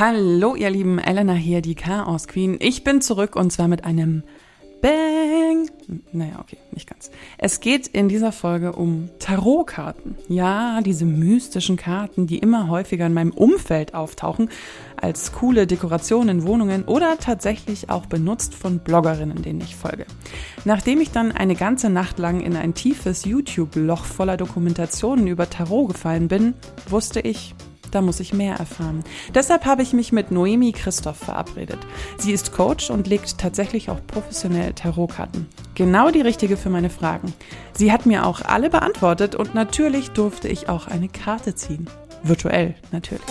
Hallo, ihr lieben Elena hier, die Chaos Queen. Ich bin zurück und zwar mit einem Bang. Naja, okay, nicht ganz. Es geht in dieser Folge um Tarotkarten. Ja, diese mystischen Karten, die immer häufiger in meinem Umfeld auftauchen, als coole Dekoration in Wohnungen oder tatsächlich auch benutzt von Bloggerinnen, denen ich folge. Nachdem ich dann eine ganze Nacht lang in ein tiefes YouTube-Loch voller Dokumentationen über Tarot gefallen bin, wusste ich, da muss ich mehr erfahren. Deshalb habe ich mich mit Noemi Christoph verabredet. Sie ist Coach und legt tatsächlich auch professionell Tarotkarten. Genau die richtige für meine Fragen. Sie hat mir auch alle beantwortet und natürlich durfte ich auch eine Karte ziehen. Virtuell natürlich.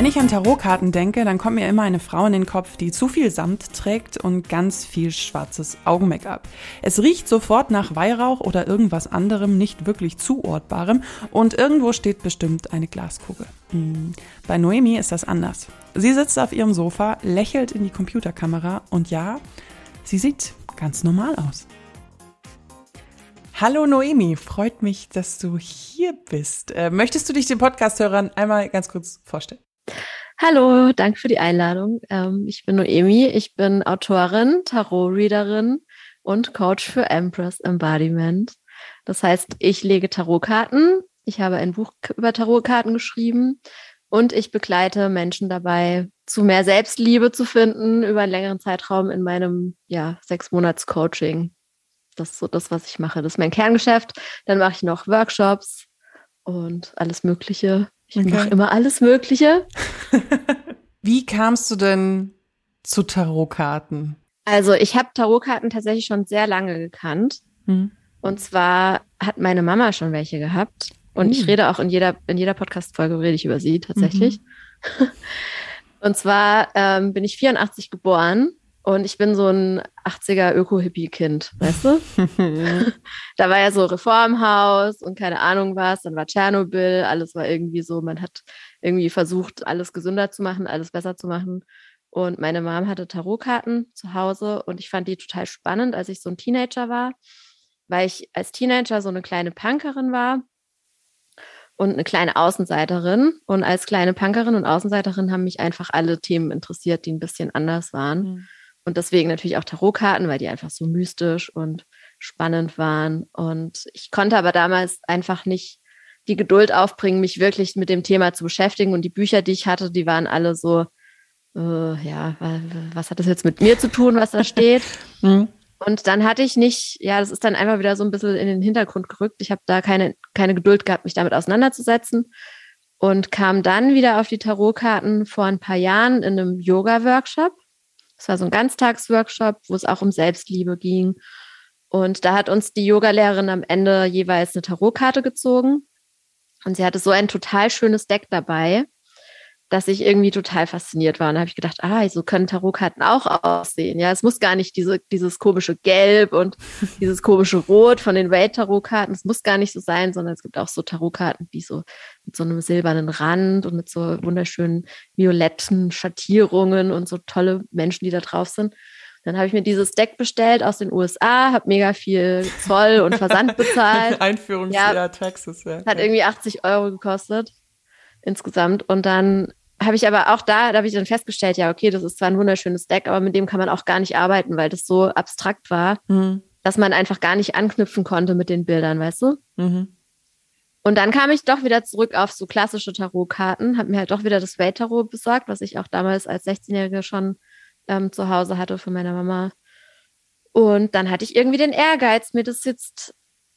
Wenn ich an Tarotkarten denke, dann kommt mir immer eine Frau in den Kopf, die zu viel Samt trägt und ganz viel schwarzes Augen-Make-up. Es riecht sofort nach Weihrauch oder irgendwas anderem nicht wirklich zuortbarem und irgendwo steht bestimmt eine Glaskugel. Hm. Bei Noemi ist das anders. Sie sitzt auf ihrem Sofa, lächelt in die Computerkamera und ja, sie sieht ganz normal aus. Hallo Noemi, freut mich, dass du hier bist. Äh, möchtest du dich den Podcast-Hörern einmal ganz kurz vorstellen? Hallo, danke für die Einladung. Ähm, ich bin Noemi, ich bin Autorin, Tarot-Readerin und Coach für Empress Embodiment. Das heißt, ich lege Tarotkarten, ich habe ein Buch über Tarotkarten geschrieben und ich begleite Menschen dabei, zu mehr Selbstliebe zu finden über einen längeren Zeitraum in meinem ja, sechs Monats Coaching. Das ist so das, was ich mache. Das ist mein Kerngeschäft. Dann mache ich noch Workshops und alles Mögliche ich okay. mache immer alles Mögliche. Wie kamst du denn zu Tarotkarten? Also ich habe Tarotkarten tatsächlich schon sehr lange gekannt. Hm. Und zwar hat meine Mama schon welche gehabt. Und hm. ich rede auch in jeder, in jeder Podcast-Folge rede ich über sie tatsächlich. Mhm. Und zwar ähm, bin ich 84 geboren und ich bin so ein 80er Öko-Hippie-Kind, weißt du? da war ja so Reformhaus und keine Ahnung was, dann war Tschernobyl, alles war irgendwie so, man hat irgendwie versucht, alles gesünder zu machen, alles besser zu machen. Und meine Mom hatte Tarotkarten zu Hause und ich fand die total spannend, als ich so ein Teenager war, weil ich als Teenager so eine kleine Punkerin war und eine kleine Außenseiterin. Und als kleine Punkerin und Außenseiterin haben mich einfach alle Themen interessiert, die ein bisschen anders waren. Mhm. Und deswegen natürlich auch Tarotkarten, weil die einfach so mystisch und spannend waren. Und ich konnte aber damals einfach nicht die Geduld aufbringen, mich wirklich mit dem Thema zu beschäftigen. Und die Bücher, die ich hatte, die waren alle so, äh, ja, was hat das jetzt mit mir zu tun, was da steht? mhm. Und dann hatte ich nicht, ja, das ist dann einfach wieder so ein bisschen in den Hintergrund gerückt. Ich habe da keine, keine Geduld gehabt, mich damit auseinanderzusetzen und kam dann wieder auf die Tarotkarten vor ein paar Jahren in einem Yoga-Workshop. Es war so ein Ganztagsworkshop, wo es auch um Selbstliebe ging. Und da hat uns die Yogalehrerin am Ende jeweils eine Tarotkarte gezogen. Und sie hatte so ein total schönes Deck dabei dass ich irgendwie total fasziniert war. Und da habe ich gedacht, ah, so können Tarotkarten auch aussehen. Ja, es muss gar nicht diese, dieses komische Gelb und dieses komische Rot von den Welt-Tarotkarten. Es muss gar nicht so sein, sondern es gibt auch so Tarotkarten, die so mit so einem silbernen Rand und mit so wunderschönen violetten Schattierungen und so tolle Menschen, die da drauf sind. Dann habe ich mir dieses Deck bestellt aus den USA, habe mega viel Zoll und Versand bezahlt. Einführungsjahr ja, Texas, ja. Hat irgendwie 80 Euro gekostet insgesamt. Und dann habe ich aber auch da, da habe ich dann festgestellt, ja, okay, das ist zwar ein wunderschönes Deck, aber mit dem kann man auch gar nicht arbeiten, weil das so abstrakt war, mhm. dass man einfach gar nicht anknüpfen konnte mit den Bildern, weißt du? Mhm. Und dann kam ich doch wieder zurück auf so klassische Tarotkarten, habe mir halt doch wieder das Welt-Tarot besorgt, was ich auch damals als 16-Jährige schon ähm, zu Hause hatte von meiner Mama. Und dann hatte ich irgendwie den Ehrgeiz, mir das jetzt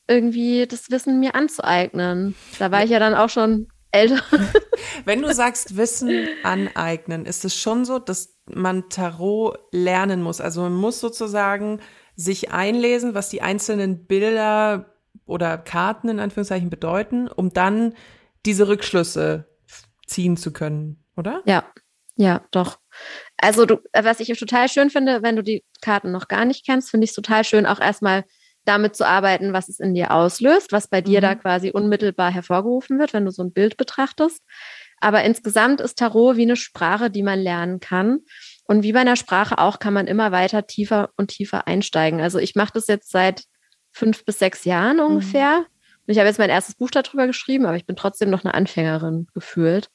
irgendwie das Wissen mir anzueignen. Da war ich ja dann auch schon älter. Wenn du sagst Wissen aneignen, ist es schon so, dass man Tarot lernen muss. Also man muss sozusagen sich einlesen, was die einzelnen Bilder oder Karten in Anführungszeichen bedeuten, um dann diese Rückschlüsse ziehen zu können, oder? Ja, ja, doch. Also du, was ich total schön finde, wenn du die Karten noch gar nicht kennst, finde ich es total schön, auch erstmal damit zu arbeiten, was es in dir auslöst, was bei dir da mhm. quasi unmittelbar hervorgerufen wird, wenn du so ein Bild betrachtest. Aber insgesamt ist Tarot wie eine Sprache, die man lernen kann. Und wie bei einer Sprache auch kann man immer weiter tiefer und tiefer einsteigen. Also ich mache das jetzt seit fünf bis sechs Jahren mhm. ungefähr. Mhm. Und ich habe jetzt mein erstes Buch darüber geschrieben, aber ich bin trotzdem noch eine Anfängerin gefühlt.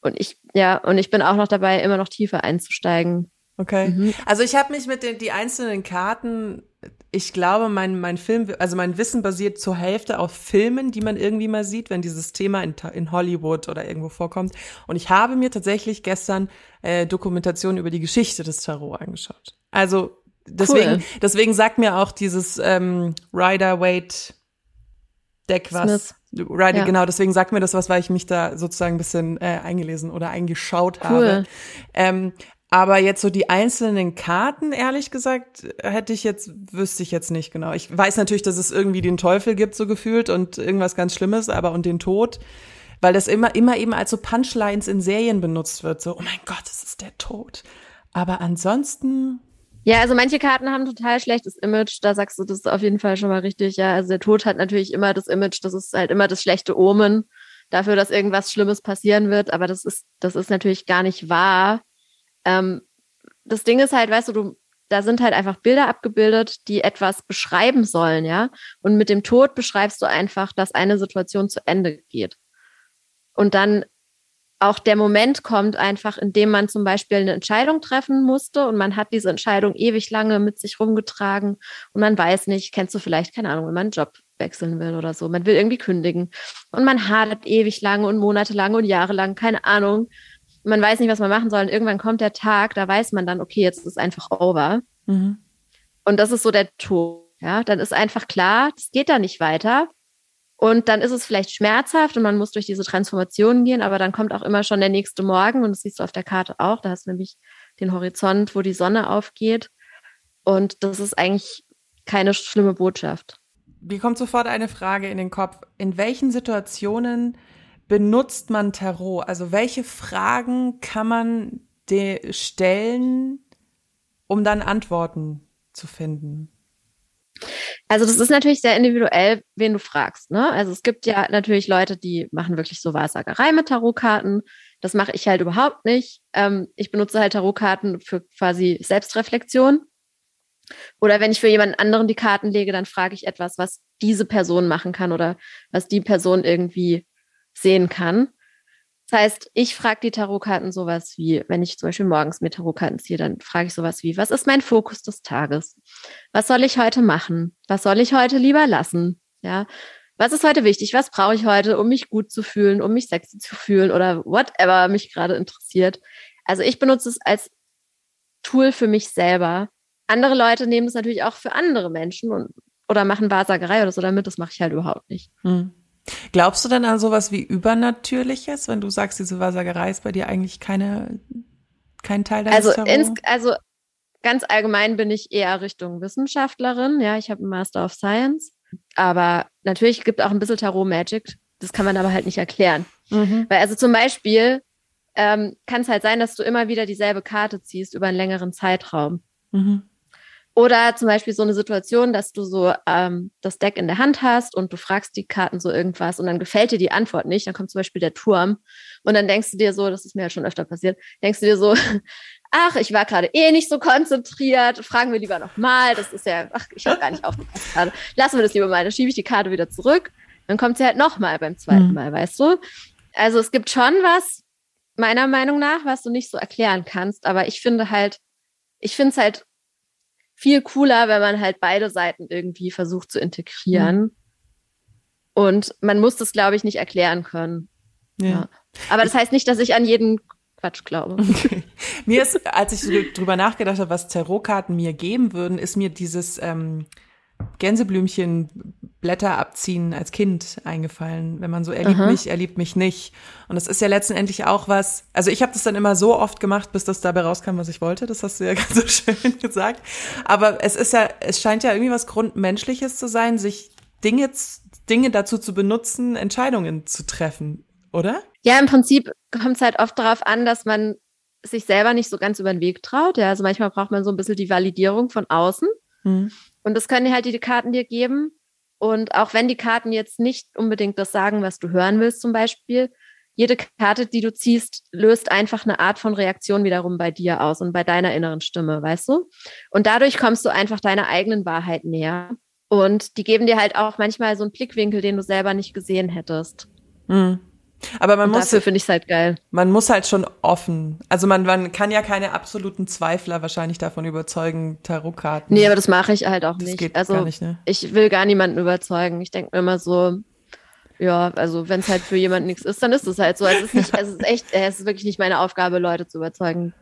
Und ich, ja, und ich bin auch noch dabei, immer noch tiefer einzusteigen. Okay. Mhm. Also ich habe mich mit den die einzelnen Karten, ich glaube, mein, mein Film, also mein Wissen basiert zur Hälfte auf Filmen, die man irgendwie mal sieht, wenn dieses Thema in, in Hollywood oder irgendwo vorkommt. Und ich habe mir tatsächlich gestern äh, Dokumentationen über die Geschichte des Tarot angeschaut. Also deswegen, cool. deswegen sagt mir auch dieses ähm, Rider Waite Deck was. Right, ja. genau, deswegen sagt mir das was, weil ich mich da sozusagen ein bisschen äh, eingelesen oder eingeschaut cool. habe. Ähm, aber jetzt so die einzelnen Karten, ehrlich gesagt, hätte ich jetzt, wüsste ich jetzt nicht genau. Ich weiß natürlich, dass es irgendwie den Teufel gibt, so gefühlt, und irgendwas ganz Schlimmes, aber und den Tod, weil das immer, immer eben als so Punchlines in Serien benutzt wird. So, oh mein Gott, es ist der Tod. Aber ansonsten ja, also manche Karten haben total schlechtes Image. Da sagst du, das auf jeden Fall schon mal richtig. Ja, also der Tod hat natürlich immer das Image, das ist halt immer das schlechte Omen dafür, dass irgendwas Schlimmes passieren wird. Aber das ist, das ist natürlich gar nicht wahr. Ähm, das Ding ist halt, weißt du, du, da sind halt einfach Bilder abgebildet, die etwas beschreiben sollen, ja. Und mit dem Tod beschreibst du einfach, dass eine Situation zu Ende geht. Und dann auch der Moment kommt einfach, in dem man zum Beispiel eine Entscheidung treffen musste und man hat diese Entscheidung ewig lange mit sich rumgetragen und man weiß nicht, kennst du vielleicht, keine Ahnung, wenn man einen Job wechseln will oder so, man will irgendwie kündigen und man hadert ewig lange und monatelang und jahrelang, keine Ahnung. Man weiß nicht, was man machen soll und irgendwann kommt der Tag, da weiß man dann, okay, jetzt ist es einfach over. Mhm. Und das ist so der Tod. Ja, dann ist einfach klar, es geht da nicht weiter. Und dann ist es vielleicht schmerzhaft und man muss durch diese Transformation gehen, aber dann kommt auch immer schon der nächste Morgen und das siehst du auf der Karte auch. Da hast du nämlich den Horizont, wo die Sonne aufgeht. Und das ist eigentlich keine schlimme Botschaft. Mir kommt sofort eine Frage in den Kopf. In welchen Situationen benutzt man Tarot? Also welche Fragen kann man stellen, um dann Antworten zu finden? Also das ist natürlich sehr individuell, wen du fragst. Ne? Also es gibt ja natürlich Leute, die machen wirklich so Wahrsagerei mit Tarotkarten. Das mache ich halt überhaupt nicht. Ähm, ich benutze halt Tarotkarten für quasi Selbstreflexion. Oder wenn ich für jemanden anderen die Karten lege, dann frage ich etwas, was diese Person machen kann oder was die Person irgendwie sehen kann. Das heißt, ich frage die Tarotkarten sowas wie, wenn ich zum Beispiel morgens mir Tarotkarten ziehe, dann frage ich sowas wie, was ist mein Fokus des Tages? Was soll ich heute machen? Was soll ich heute lieber lassen? Ja. Was ist heute wichtig? Was brauche ich heute, um mich gut zu fühlen, um mich sexy zu fühlen oder whatever mich gerade interessiert? Also ich benutze es als Tool für mich selber. Andere Leute nehmen es natürlich auch für andere Menschen und, oder machen Wahrsagerei oder so damit. Das mache ich halt überhaupt nicht. Hm. Glaubst du denn an sowas wie Übernatürliches, wenn du sagst, diese Wahrsagerei ist bei dir eigentlich keine, kein Teil deines also, ins, also ganz allgemein bin ich eher Richtung Wissenschaftlerin. Ja, ich habe einen Master of Science. Aber natürlich gibt auch ein bisschen Tarot Magic. Das kann man aber halt nicht erklären. Mhm. Weil also zum Beispiel ähm, kann es halt sein, dass du immer wieder dieselbe Karte ziehst über einen längeren Zeitraum. Mhm. Oder zum Beispiel so eine Situation, dass du so ähm, das Deck in der Hand hast und du fragst die Karten so irgendwas und dann gefällt dir die Antwort nicht. Dann kommt zum Beispiel der Turm und dann denkst du dir so, das ist mir ja schon öfter passiert, denkst du dir so, ach, ich war gerade eh nicht so konzentriert, fragen wir lieber nochmal. Das ist ja, ach, ich habe gar nicht aufgepasst gerade. Lassen wir das lieber mal, dann schiebe ich die Karte wieder zurück. Dann kommt sie halt nochmal beim zweiten mhm. Mal, weißt du? Also es gibt schon was, meiner Meinung nach, was du nicht so erklären kannst. Aber ich finde halt, ich finde es halt viel cooler, wenn man halt beide Seiten irgendwie versucht zu integrieren. Mhm. Und man muss das, glaube ich, nicht erklären können. Ja. ja. Aber das heißt nicht, dass ich an jeden Quatsch glaube. Okay. Mir ist, als ich drüber nachgedacht habe, was Tarotkarten mir geben würden, ist mir dieses ähm, Gänseblümchen Blätter abziehen als Kind eingefallen, wenn man so er liebt Aha. mich, er liebt mich nicht. Und das ist ja letztendlich auch was, also ich habe das dann immer so oft gemacht, bis das dabei rauskam, was ich wollte, das hast du ja ganz so schön gesagt. Aber es ist ja, es scheint ja irgendwie was Grundmenschliches zu sein, sich Dinge, Dinge dazu zu benutzen, Entscheidungen zu treffen, oder? Ja, im Prinzip kommt es halt oft darauf an, dass man sich selber nicht so ganz über den Weg traut. Ja, also manchmal braucht man so ein bisschen die Validierung von außen. Hm. Und das können halt die Karten dir geben. Und auch wenn die Karten jetzt nicht unbedingt das sagen, was du hören willst, zum Beispiel, jede Karte, die du ziehst, löst einfach eine Art von Reaktion wiederum bei dir aus und bei deiner inneren Stimme, weißt du? Und dadurch kommst du einfach deiner eigenen Wahrheit näher. Und die geben dir halt auch manchmal so einen Blickwinkel, den du selber nicht gesehen hättest. Mhm. Aber man Und muss, dafür finde ich es halt geil. man muss halt schon offen. Also man, man kann ja keine absoluten Zweifler wahrscheinlich davon überzeugen, Tarotkarten. Nee, aber das mache ich halt auch das nicht. geht also gar nicht, ne? ich will gar niemanden überzeugen. Ich denke mir immer so, ja, also wenn es halt für jemanden nichts ist, dann ist es halt so. Es ist nicht, es ist echt, es ist wirklich nicht meine Aufgabe, Leute zu überzeugen,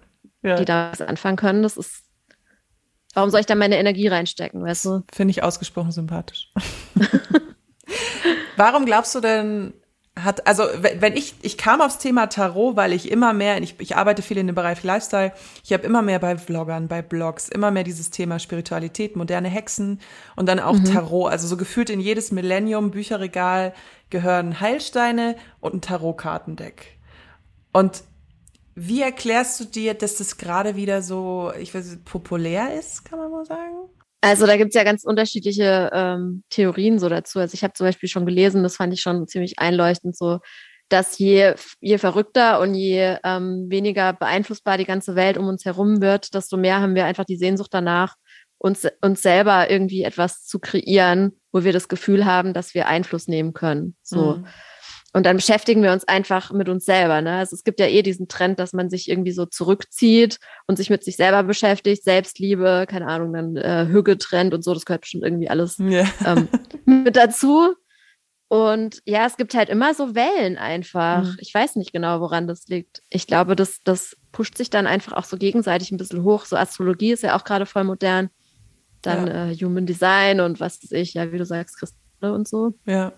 Ja. die da was anfangen können. Das ist, warum soll ich da meine Energie reinstecken, weißt du? Finde ich ausgesprochen sympathisch. Warum glaubst du denn, hat, also wenn ich, ich kam aufs Thema Tarot, weil ich immer mehr, ich, ich arbeite viel in dem Bereich Lifestyle, ich habe immer mehr bei Vloggern, bei Blogs, immer mehr dieses Thema Spiritualität, moderne Hexen und dann auch Tarot. Also so gefühlt in jedes Millennium Bücherregal gehören Heilsteine und ein Tarotkartendeck. Und wie erklärst du dir, dass das gerade wieder so, ich weiß nicht, populär ist, kann man mal sagen? Also da gibt's ja ganz unterschiedliche ähm, Theorien so dazu. Also ich habe zum Beispiel schon gelesen, das fand ich schon ziemlich einleuchtend, so dass je, je verrückter und je ähm, weniger beeinflussbar die ganze Welt um uns herum wird, desto mehr haben wir einfach die Sehnsucht danach, uns, uns selber irgendwie etwas zu kreieren, wo wir das Gefühl haben, dass wir Einfluss nehmen können. So. Mhm. Und dann beschäftigen wir uns einfach mit uns selber. Ne? Also es gibt ja eh diesen Trend, dass man sich irgendwie so zurückzieht und sich mit sich selber beschäftigt, Selbstliebe, keine Ahnung, dann äh, Hüge-Trend und so, das gehört bestimmt irgendwie alles Ja. ähm, mit dazu. Und ja, es gibt halt immer so Wellen einfach. Mhm. Ich weiß nicht genau, woran das liegt. Ich glaube, das, das pusht sich dann einfach auch so gegenseitig ein bisschen hoch. So Astrologie ist ja auch gerade voll modern. Dann äh, Human Design und was weiß ich, ja, wie du sagst, Kristalle und so. Ja.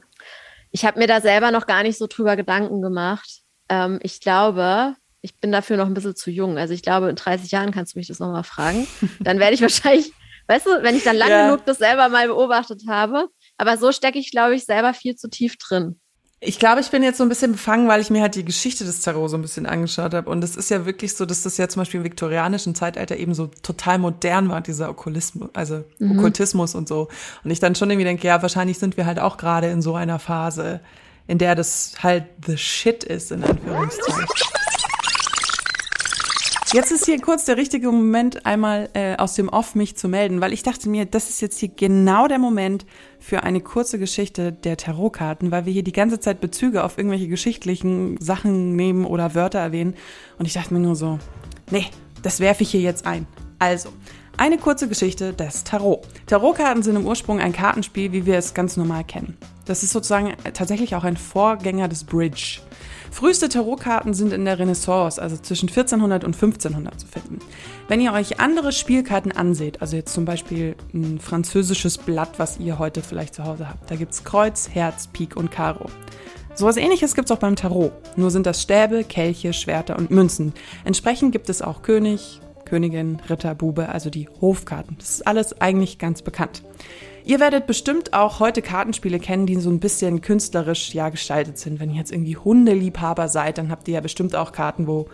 Ich habe mir da selber noch gar nicht so drüber Gedanken gemacht. Ähm, ich glaube, ich bin dafür noch ein bisschen zu jung. Also ich glaube, in 30 Jahren kannst du mich das nochmal fragen. Dann werde ich wahrscheinlich, weißt du, wenn ich dann lang Ja. genug das selber mal beobachtet habe. Aber so stecke ich, glaube ich, selber viel zu tief drin. Ich glaube, ich bin jetzt so ein bisschen befangen, weil ich mir halt die Geschichte des Tarot so ein bisschen angeschaut habe. Und es ist ja wirklich so, dass das ja zum Beispiel im viktorianischen Zeitalter eben so total modern war, dieser Okkulismus, also Okkultismus und so. Und ich dann schon irgendwie denke, ja, wahrscheinlich sind wir halt auch gerade in so einer Phase, in der das halt the shit ist, in Anführungszeichen. Jetzt ist hier kurz der richtige Moment, einmal äh, aus dem Off mich zu melden, weil ich dachte mir, das ist jetzt hier genau der Moment für eine kurze Geschichte der Tarotkarten, weil wir hier die ganze Zeit Bezüge auf irgendwelche geschichtlichen Sachen nehmen oder Wörter erwähnen. Und ich dachte mir nur so, nee, das werfe ich hier jetzt ein. Also, eine kurze Geschichte des Tarot. Tarotkarten sind im Ursprung ein Kartenspiel, wie wir es ganz normal kennen. Das ist sozusagen tatsächlich auch ein Vorgänger des Bridge. Früheste Tarotkarten sind in der Renaissance, also zwischen 1400 und 1500 zu finden. Wenn ihr euch andere Spielkarten anseht, also jetzt zum Beispiel ein französisches Blatt, was ihr heute vielleicht zu Hause habt, da gibt's Kreuz, Herz, Pik und Karo. Sowas ähnliches gibt's auch beim Tarot. Nur sind das Stäbe, Kelche, Schwerter und Münzen. Entsprechend gibt es auch König, Königin, Ritter, Bube, also die Hofkarten. Das ist alles eigentlich ganz bekannt. Ihr werdet bestimmt auch heute Kartenspiele kennen, die so ein bisschen künstlerisch ja gestaltet sind. Wenn ihr jetzt irgendwie Hundeliebhaber seid, dann habt ihr ja bestimmt auch Karten, wo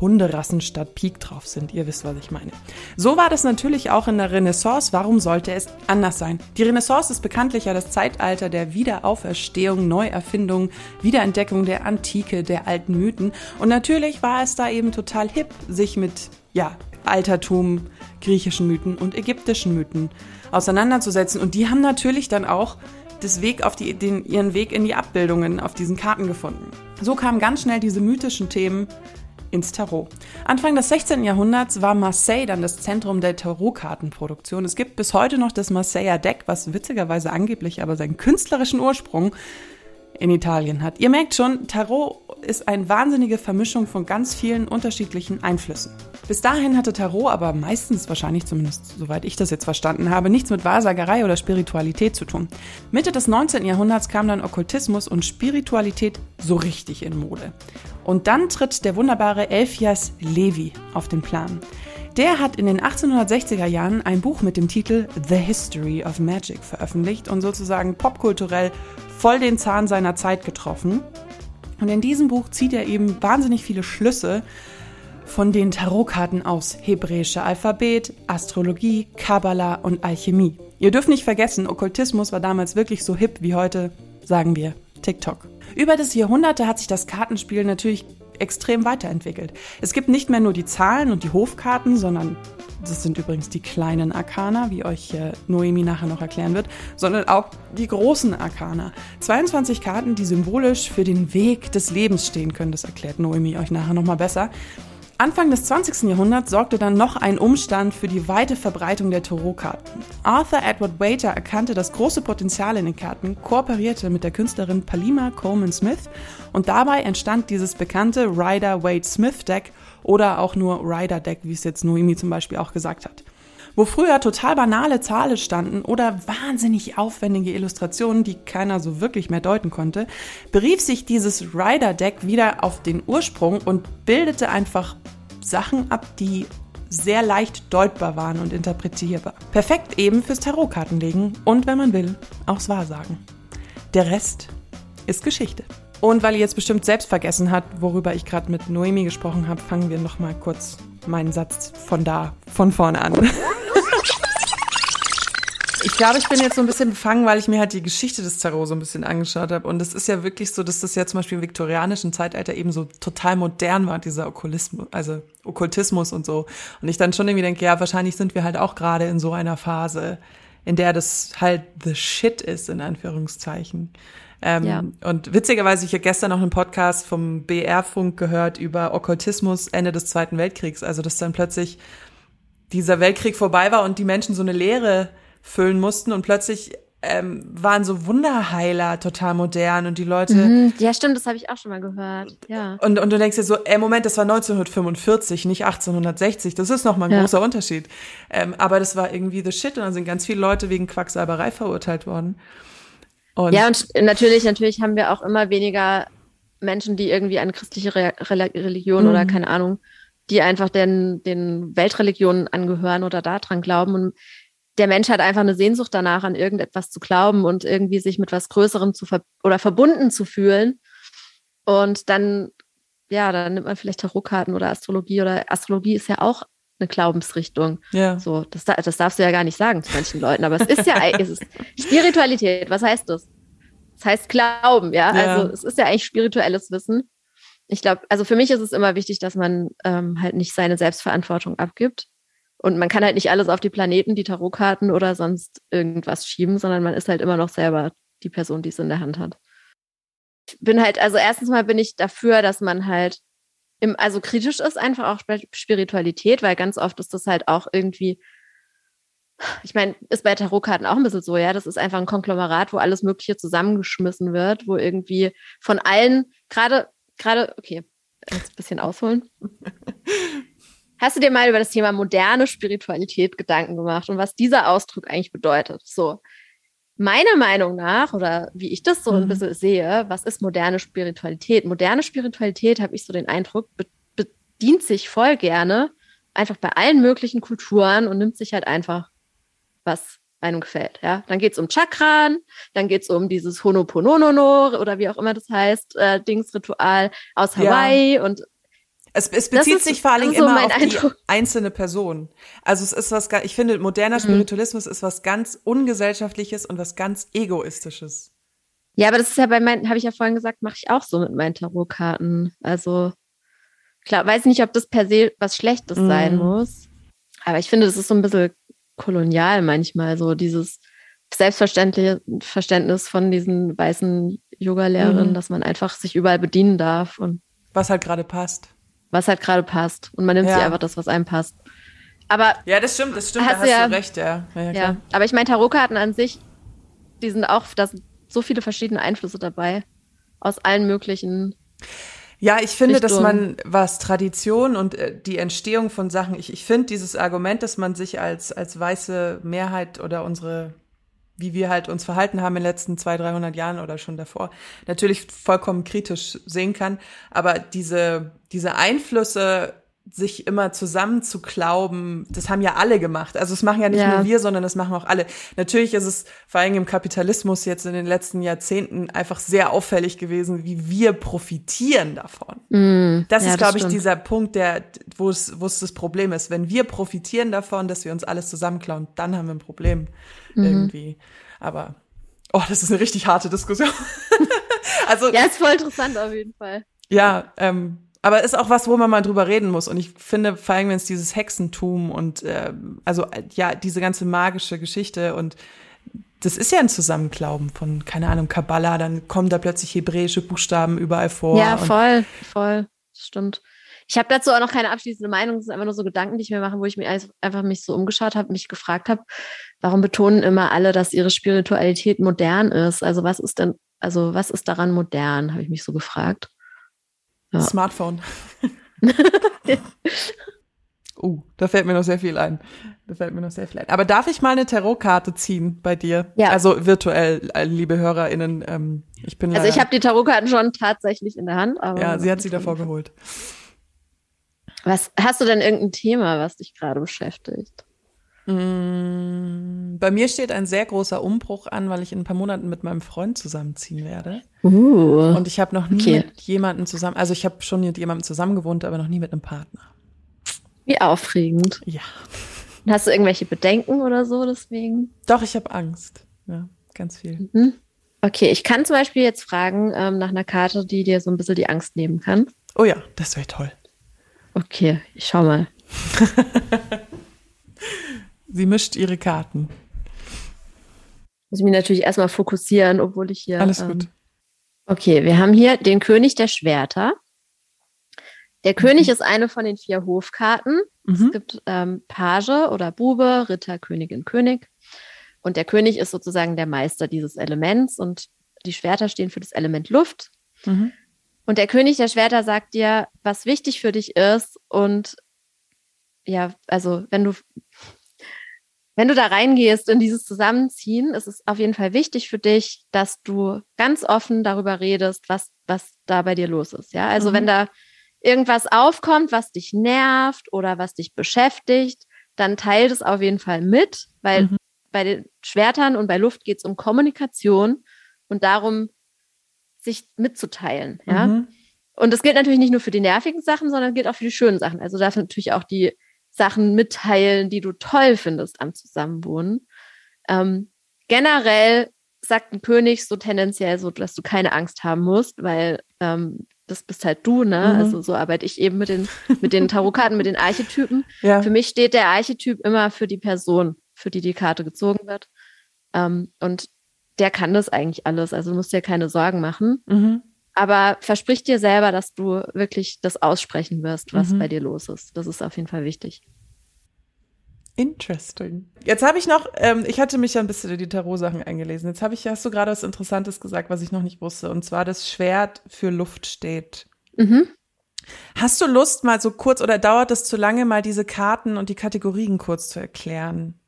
Hunderassen statt Pik drauf sind. Ihr wisst, was ich meine. So war das natürlich auch in der Renaissance. Warum sollte es anders sein? Die Renaissance ist bekanntlich ja das Zeitalter der Wiederauferstehung, Neuerfindung, Wiederentdeckung der Antike, der alten Mythen. Und natürlich war es da eben total hip, sich mit, ja, Altertum, griechischen Mythen und ägyptischen Mythen auseinanderzusetzen. Und die haben natürlich dann auch das Weg auf die, den, ihren Weg in die Abbildungen auf diesen Karten gefunden. So kamen ganz schnell diese mythischen Themen ins Tarot. Anfang des 16. Jahrhunderts war Marseille dann das Zentrum der Tarotkartenproduktion. Es gibt bis heute noch das Marseiller Deck, was witzigerweise angeblich aber seinen künstlerischen Ursprung in Italien hat. Ihr merkt schon, Tarot ist eine wahnsinnige Vermischung von ganz vielen unterschiedlichen Einflüssen. Bis dahin hatte Tarot aber meistens wahrscheinlich, zumindest soweit ich das jetzt verstanden habe, nichts mit Wahrsagerei oder Spiritualität zu tun. Mitte des 19. Jahrhunderts kam dann Okkultismus und Spiritualität so richtig in Mode. Und dann tritt der wunderbare Elphias Levi auf den Plan. Der hat in den 1860er Jahren ein Buch mit dem Titel The History of Magic veröffentlicht und sozusagen popkulturell voll den Zahn seiner Zeit getroffen. Und in diesem Buch zieht er eben wahnsinnig viele Schlüsse von den Tarotkarten aus hebräische Alphabet, Astrologie, Kabbala und Alchemie. Ihr dürft nicht vergessen, Okkultismus war damals wirklich so hip wie heute, sagen wir, TikTok. Über das Jahrhunderte hat sich das Kartenspiel natürlich extrem weiterentwickelt. Es gibt nicht mehr nur die Zahlen und die Hofkarten, sondern das sind übrigens die kleinen Arkana, wie euch äh, Noemi nachher noch erklären wird, sondern auch die großen Arkana. 22 Karten, die symbolisch für den Weg des Lebens stehen können. Das erklärt Noemi euch nachher nochmal besser. Anfang des 20. Jahrhunderts sorgte dann noch ein Umstand für die weite Verbreitung der Tarotkarten. Arthur Edward Waiter erkannte das große Potenzial in den Karten, kooperierte mit der Künstlerin Palima Coleman Smith und dabei entstand dieses bekannte Rider-Waite-Smith-Deck oder auch nur Rider-Deck, wie es jetzt Noemi zum Beispiel auch gesagt hat. Wo früher total banale Zahlen standen oder wahnsinnig aufwendige Illustrationen, die keiner so wirklich mehr deuten konnte, berief sich dieses Rider-Deck wieder auf den Ursprung und bildete einfach Sachen ab, die sehr leicht deutbar waren und interpretierbar. Perfekt eben fürs Tarotkartenlegen und, wenn man will, aufs Wahrsagen. Der Rest ist Geschichte. Und weil ihr jetzt bestimmt selbst vergessen habt, worüber ich gerade mit Noemi gesprochen habe, fangen wir noch mal kurz meinen Satz von da, von vorne an. Ich glaube, ich bin jetzt so ein bisschen befangen, weil ich mir halt die Geschichte des Tarot so ein bisschen angeschaut habe. Und es ist ja wirklich so, dass das ja zum Beispiel im viktorianischen Zeitalter eben so total modern war, dieser Okkulismus, also Okkultismus und so. Und ich dann schon irgendwie denke, ja, wahrscheinlich sind wir halt auch gerade in so einer Phase, in der das halt the shit ist, in Anführungszeichen. Ähm, ja. Und witzigerweise, ich habe gestern noch einen Podcast vom BR-Funk gehört über Okkultismus Ende des Zweiten Weltkriegs. Also, dass dann plötzlich dieser Weltkrieg vorbei war und die Menschen so eine Leere füllen mussten und plötzlich ähm, waren so Wunderheiler total modern und die Leute. Mhm, ja, stimmt, das habe ich auch schon mal gehört. Ja. Und, und du denkst dir so, ey, Moment, das war 1945, nicht 1860. Das ist nochmal ein ja. großer Unterschied. Ähm, aber das war irgendwie the shit und dann sind ganz viele Leute wegen Quacksalberei verurteilt worden. Und ja, und natürlich, natürlich haben wir auch immer weniger Menschen, die irgendwie an christliche Re Religion mhm. oder keine Ahnung, die einfach den, den Weltreligionen angehören oder daran glauben. Und der Mensch hat einfach eine Sehnsucht danach, an irgendetwas zu glauben und irgendwie sich mit was Größerem zu ver oder verbunden zu fühlen. Und dann, ja, dann nimmt man vielleicht Tarotkarten oder Astrologie oder Astrologie ist ja auch eine Glaubensrichtung. Ja. So, das, das darfst du ja gar nicht sagen zu manchen Leuten, aber es ist ja es ist Spiritualität. Was heißt das? Das heißt Glauben, ja? ja. Also es ist ja eigentlich spirituelles Wissen. Ich glaube, also für mich ist es immer wichtig, dass man ähm, halt nicht seine Selbstverantwortung abgibt und man kann halt nicht alles auf die Planeten, die Tarotkarten oder sonst irgendwas schieben, sondern man ist halt immer noch selber die Person, die es in der Hand hat. Ich bin halt, also erstens mal bin ich dafür, dass man halt im, also kritisch ist einfach auch Spiritualität, weil ganz oft ist das halt auch irgendwie, ich meine, ist bei Tarotkarten auch ein bisschen so, ja, das ist einfach ein Konglomerat, wo alles Mögliche zusammengeschmissen wird, wo irgendwie von allen, gerade, gerade, okay, jetzt ein bisschen ausholen. Hast du dir mal über das Thema moderne Spiritualität Gedanken gemacht und was dieser Ausdruck eigentlich bedeutet? So, meiner Meinung nach, oder wie ich das so mhm. ein bisschen sehe, was ist moderne Spiritualität? Moderne Spiritualität, habe ich so den Eindruck, be bedient sich voll gerne einfach bei allen möglichen Kulturen und nimmt sich halt einfach, was einem gefällt. Ja? Dann geht es um Chakran, dann geht es um dieses Honopononono oder wie auch immer das heißt, äh, Dingsritual aus Hawaii ja. und es, es bezieht ist, sich vor allen Dingen so immer auf Eindruck. die einzelne Person. Also es ist was, ich finde, moderner mhm. Spiritualismus ist was ganz ungesellschaftliches und was ganz egoistisches. Ja, aber das ist ja bei meinen, habe ich ja vorhin gesagt, mache ich auch so mit meinen Tarotkarten. Also klar, weiß nicht, ob das per se was Schlechtes mhm. sein muss. Aber ich finde, das ist so ein bisschen kolonial manchmal, so dieses selbstverständliche Verständnis von diesen weißen Yoga-Lehrerinnen, mhm. dass man einfach sich überall bedienen darf und was halt gerade passt was halt gerade passt. Und man nimmt ja. sich einfach das, was einem passt. Aber ja, das stimmt, das stimmt, hast da hast ja, du recht, ja. Ja, ja. aber ich meine, Tarotkarten an sich, die sind auch, da sind so viele verschiedene Einflüsse dabei. Aus allen möglichen. Ja, ich finde, Richtungen. dass man, was Tradition und äh, die Entstehung von Sachen, ich, ich finde dieses Argument, dass man sich als, als weiße Mehrheit oder unsere wie wir halt uns verhalten haben in den letzten 200, 300 Jahren oder schon davor, natürlich vollkommen kritisch sehen kann. Aber diese, diese Einflüsse, sich immer zusammen zu glauben, das haben ja alle gemacht. Also es machen ja nicht ja. nur wir, sondern das machen auch alle. Natürlich ist es vor allem im Kapitalismus jetzt in den letzten Jahrzehnten einfach sehr auffällig gewesen, wie wir profitieren davon. Mm, das ja, ist, glaube ich, dieser Punkt, der, wo es, wo es das Problem ist. Wenn wir profitieren davon, dass wir uns alles zusammenklauen, dann haben wir ein Problem mhm. irgendwie. Aber, oh, das ist eine richtig harte Diskussion. also. Ja, ist voll interessant auf jeden Fall. Ja, ähm, Aber ist auch was, wo man mal drüber reden muss. Und ich finde, vor allem, wenn es dieses Hexentum und äh, also ja, diese ganze magische Geschichte und das ist ja ein Zusammenklauben von, keine Ahnung, Kabbala, dann kommen da plötzlich hebräische Buchstaben überall vor. Ja, voll, voll. Stimmt. Ich habe dazu auch noch keine abschließende Meinung. Es sind einfach nur so Gedanken, die ich mir mache, wo ich mir einfach mich so umgeschaut habe, mich gefragt habe, warum betonen immer alle, dass ihre Spiritualität modern ist? Also was ist denn, also was ist daran modern, habe ich mich so gefragt. Ja. Smartphone. uh, da fällt mir noch sehr viel ein. Da fällt mir noch sehr viel ein. Aber darf ich mal eine Tarotkarte ziehen bei dir? Ja. Also virtuell, äh, liebe HörerInnen. Ähm, ich bin also ich habe die Tarotkarten schon tatsächlich in der Hand. Aber ja, sie hat sie davor geholt. Was hast du denn irgendein Thema, was dich gerade beschäftigt? Mm, bei mir steht ein sehr großer Umbruch an, weil ich in ein paar Monaten mit meinem Freund zusammenziehen werde. Uh, Und ich habe noch nie okay. mit jemandem zusammen, also ich habe schon mit jemandem zusammen gewohnt, aber noch nie mit einem Partner. Wie aufregend. Ja. Hast du irgendwelche Bedenken oder so deswegen? Doch, ich habe Angst. Ja, ganz viel. Mhm. Okay, ich kann zum Beispiel jetzt fragen ähm, nach einer Karte, die dir so ein bisschen die Angst nehmen kann. Oh ja, das wäre toll. Okay, ich schau mal. Sie mischt ihre Karten. Muss ich mich natürlich erstmal fokussieren, obwohl ich hier. Alles gut. Ähm, okay, wir haben hier den König der Schwerter. Der König mhm. ist eine von den vier Hofkarten. Mhm. Es gibt ähm, Page oder Bube, Ritter, Königin, König. Und der König ist sozusagen der Meister dieses Elements und die Schwerter stehen für das Element Luft. Mhm. Und der König der Schwerter sagt dir, was wichtig für dich ist. Und ja, also wenn du, wenn du da reingehst in dieses Zusammenziehen, ist es auf jeden Fall wichtig für dich, dass du ganz offen darüber redest, was, was da bei dir los ist. Ja, also mhm. wenn da irgendwas aufkommt, was dich nervt oder was dich beschäftigt, dann teil es auf jeden Fall mit, weil mhm. bei den Schwertern und bei Luft geht es um Kommunikation und darum, sich mitzuteilen. Ja. Mhm. Und das gilt natürlich nicht nur für die nervigen Sachen, sondern gilt auch für die schönen Sachen. Also darfst natürlich auch die Sachen mitteilen, die du toll findest am Zusammenwohnen. Ähm, generell sagt ein König so tendenziell so, dass du keine Angst haben musst, weil ähm, das bist halt du, ne? Mhm. Also so arbeite ich eben mit den, mit den Tarotkarten, mit den Archetypen. Ja. Für mich steht der Archetyp immer für die Person, für die die Karte gezogen wird. Ähm, und der kann das eigentlich alles. Also du musst dir keine Sorgen machen. Mhm. Aber versprich dir selber, dass du wirklich das aussprechen wirst, was mhm. bei dir los ist. Das ist auf jeden Fall wichtig. Interesting. Jetzt habe ich noch, ähm, ich hatte mich ja ein bisschen in die Tarot-Sachen eingelesen. Jetzt habe ich, hast du gerade was Interessantes gesagt, was ich noch nicht wusste. Und zwar das Schwert für Luft steht. Mhm. Hast du Lust, mal so kurz oder dauert es zu lange, mal diese Karten und die Kategorien kurz zu erklären?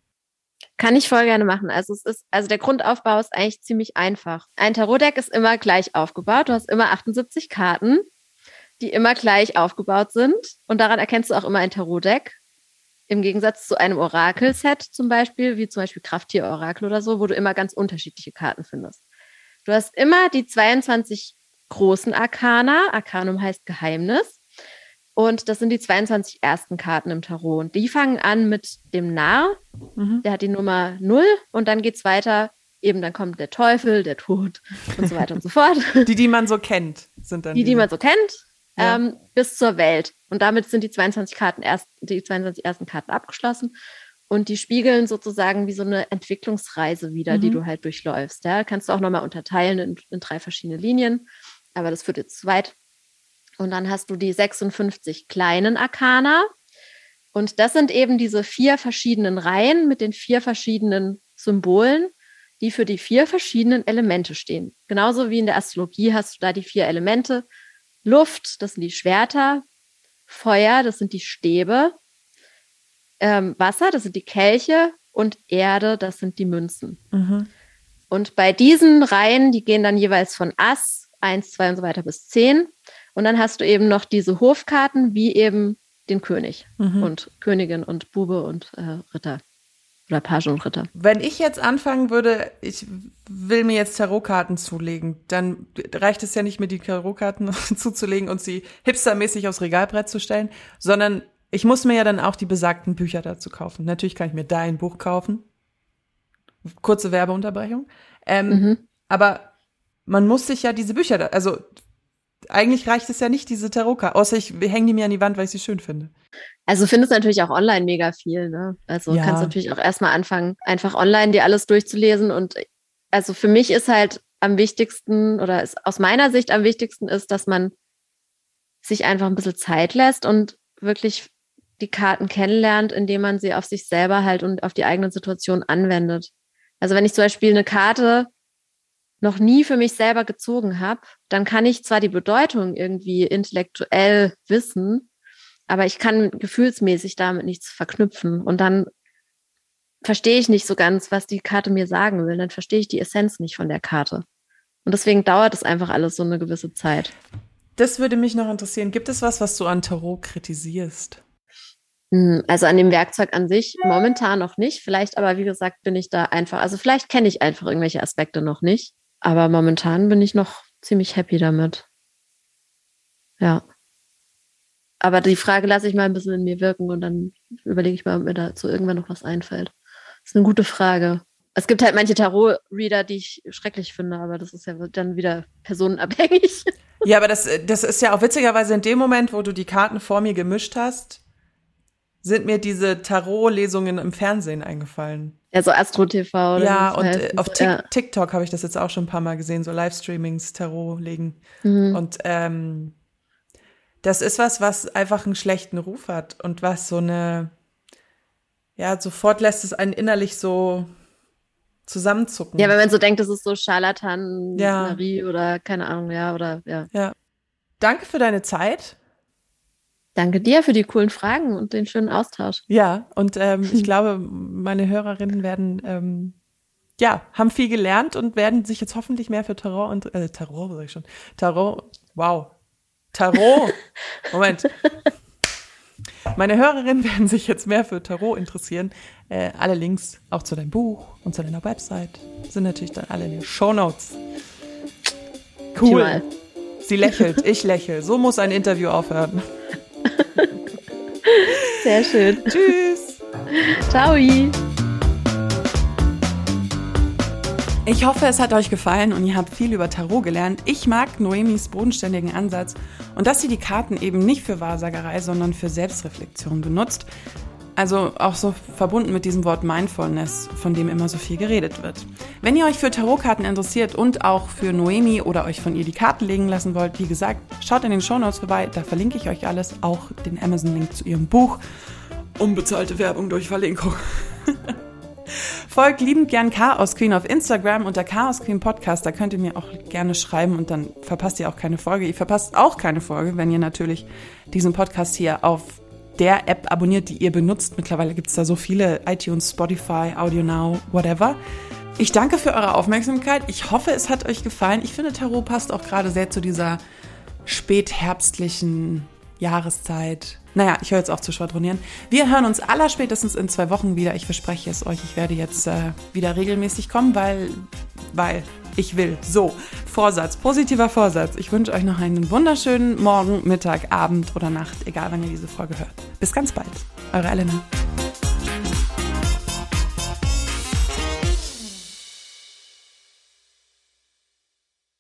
Kann ich voll gerne machen. Also es ist, also der Grundaufbau ist eigentlich ziemlich einfach. Ein Tarotdeck ist immer gleich aufgebaut. Du hast immer 78 Karten, die immer gleich aufgebaut sind. Und daran erkennst du auch immer ein Tarotdeck. Im Gegensatz zu einem Orakel-Set zum Beispiel, wie zum Beispiel Krafttier-Orakel oder so, wo du immer ganz unterschiedliche Karten findest. Du hast immer die 22 großen Arkana. Arkanum heißt Geheimnis. Und das sind die 22 ersten Karten im Tarot. Und die fangen an mit dem Narr. Mhm. Der hat die Nummer 0. Und dann geht es weiter. Eben, dann kommt der Teufel, der Tod und so weiter und so fort. Die, die man so kennt, sind dann. Die, die, die man so kennt, ja. ähm, bis zur Welt. Und damit sind die 22 Karten erst, die 22 ersten Karten abgeschlossen. Und die spiegeln sozusagen wie so eine Entwicklungsreise wieder, mhm. die du halt durchläufst. Ja, kannst du auch nochmal unterteilen in, in drei verschiedene Linien. Aber das führt jetzt zu weit. Und dann hast du die 56 kleinen Arkana. Und das sind eben diese vier verschiedenen Reihen mit den vier verschiedenen Symbolen, die für die vier verschiedenen Elemente stehen. Genauso wie in der Astrologie hast du da die vier Elemente. Luft, das sind die Schwerter. Feuer, das sind die Stäbe. Ähm, Wasser, das sind die Kelche. Und Erde, das sind die Münzen. Mhm. Und bei diesen Reihen, die gehen dann jeweils von Ass, 1, 2 und so weiter bis 10. Und dann hast du eben noch diese Hofkarten, wie eben den König mhm. und Königin und Bube und äh, Ritter. Oder Page und Ritter. Wenn ich jetzt anfangen würde, ich will mir jetzt Tarotkarten zulegen, dann reicht es ja nicht, mir die Tarotkarten zuzulegen und sie hipstermäßig aufs Regalbrett zu stellen, sondern ich muss mir ja dann auch die besagten Bücher dazu kaufen. Natürlich kann ich mir dein Buch kaufen. Kurze Werbeunterbrechung. Ähm, mhm. Aber man muss sich ja diese Bücher, da, also eigentlich reicht es ja nicht, diese Tarotka, außer ich hänge die mir an die Wand, weil ich sie schön finde. Also findest natürlich auch online mega viel, ne? Also ja. kannst natürlich auch erstmal anfangen, einfach online dir alles durchzulesen. Und also für mich ist halt am wichtigsten oder ist aus meiner Sicht am wichtigsten ist, dass man sich einfach ein bisschen Zeit lässt und wirklich die Karten kennenlernt, indem man sie auf sich selber halt und auf die eigene Situation anwendet. Also wenn ich zum Beispiel eine Karte noch nie für mich selber gezogen habe, dann kann ich zwar die Bedeutung irgendwie intellektuell wissen, aber ich kann gefühlsmäßig damit nichts verknüpfen. Und dann verstehe ich nicht so ganz, was die Karte mir sagen will. Dann verstehe ich die Essenz nicht von der Karte. Und deswegen dauert es einfach alles so eine gewisse Zeit. Das würde mich noch interessieren. Gibt es was, was du an Tarot kritisierst? Hm, also an dem Werkzeug an sich momentan noch nicht. Vielleicht aber, wie gesagt, bin ich da einfach, also vielleicht kenne ich einfach irgendwelche Aspekte noch nicht. Aber momentan bin ich noch ziemlich happy damit. Ja. Aber die Frage lasse ich mal ein bisschen in mir wirken und dann überlege ich mal, ob mir dazu irgendwann noch was einfällt. Das ist eine gute Frage. Es gibt halt manche Tarot-Reader, die ich schrecklich finde, aber das ist ja dann wieder personenabhängig. Ja, aber das, das ist ja auch witzigerweise in dem Moment, wo du die Karten vor mir gemischt hast, sind mir diese Tarot-Lesungen im Fernsehen eingefallen. Ja, so Astro TV. Oder ja, und heißt. auf ja. TikTok habe ich das jetzt auch schon ein paar Mal gesehen, so Livestreamings, Tarot legen. Mhm. Und ähm, das ist was, was einfach einen schlechten Ruf hat und was so eine, ja, sofort lässt es einen innerlich so zusammenzucken. Ja, wenn man so denkt, das ist so Scharlatan, ja. oder keine Ahnung, ja, oder ja. Ja. Danke für deine Zeit. Danke dir für die coolen Fragen und den schönen Austausch. Ja, und ähm, ich glaube, meine Hörerinnen werden ähm, ja, haben viel gelernt und werden sich jetzt hoffentlich mehr für Tarot und äh, Tarot, sag ich schon. Tarot, wow. Tarot. Moment. Meine Hörerinnen werden sich jetzt mehr für Tarot interessieren. Äh, alle Links auch zu deinem Buch und zu deiner Website sind natürlich dann alle in den Show Notes. Cool. Sie lächelt, ich lächle. So muss ein Interview aufhören. Sehr schön. Tschüss. Ciao. Ich hoffe, es hat euch gefallen und ihr habt viel über Tarot gelernt. Ich mag Noemis bodenständigen Ansatz und dass sie die Karten eben nicht für Wahrsagerei, sondern für Selbstreflexion benutzt. Also auch so verbunden mit diesem Wort Mindfulness, von dem immer so viel geredet wird. Wenn ihr euch für Tarotkarten interessiert und auch für Noemi oder euch von ihr die Karten legen lassen wollt, wie gesagt, schaut in den Shownotes vorbei, da verlinke ich euch alles, auch den Amazon-Link zu ihrem Buch. Unbezahlte Werbung durch Verlinkung. Folgt liebend gern Chaos Queen auf Instagram unter Chaos Queen Podcast. Da könnt ihr mir auch gerne schreiben und dann verpasst ihr auch keine Folge. Ihr verpasst auch keine Folge, wenn ihr natürlich diesen Podcast hier auf der App abonniert, die ihr benutzt. Mittlerweile gibt es da so viele, iTunes, Spotify, Audio Now, whatever. Ich danke für eure Aufmerksamkeit. Ich hoffe, es hat euch gefallen. Ich finde, Tarot passt auch gerade sehr zu dieser spätherbstlichen Jahreszeit. Naja, ich höre jetzt auf zu schwadronieren. Wir hören uns allerspätestens in zwei Wochen wieder. Ich verspreche es euch, ich werde jetzt äh, wieder regelmäßig kommen, weil, weil ich will. So, Vorsatz, positiver Vorsatz. Ich wünsche euch noch einen wunderschönen Morgen, Mittag, Abend oder Nacht, egal wann ihr diese Folge hört. Bis ganz bald. Eure Elena.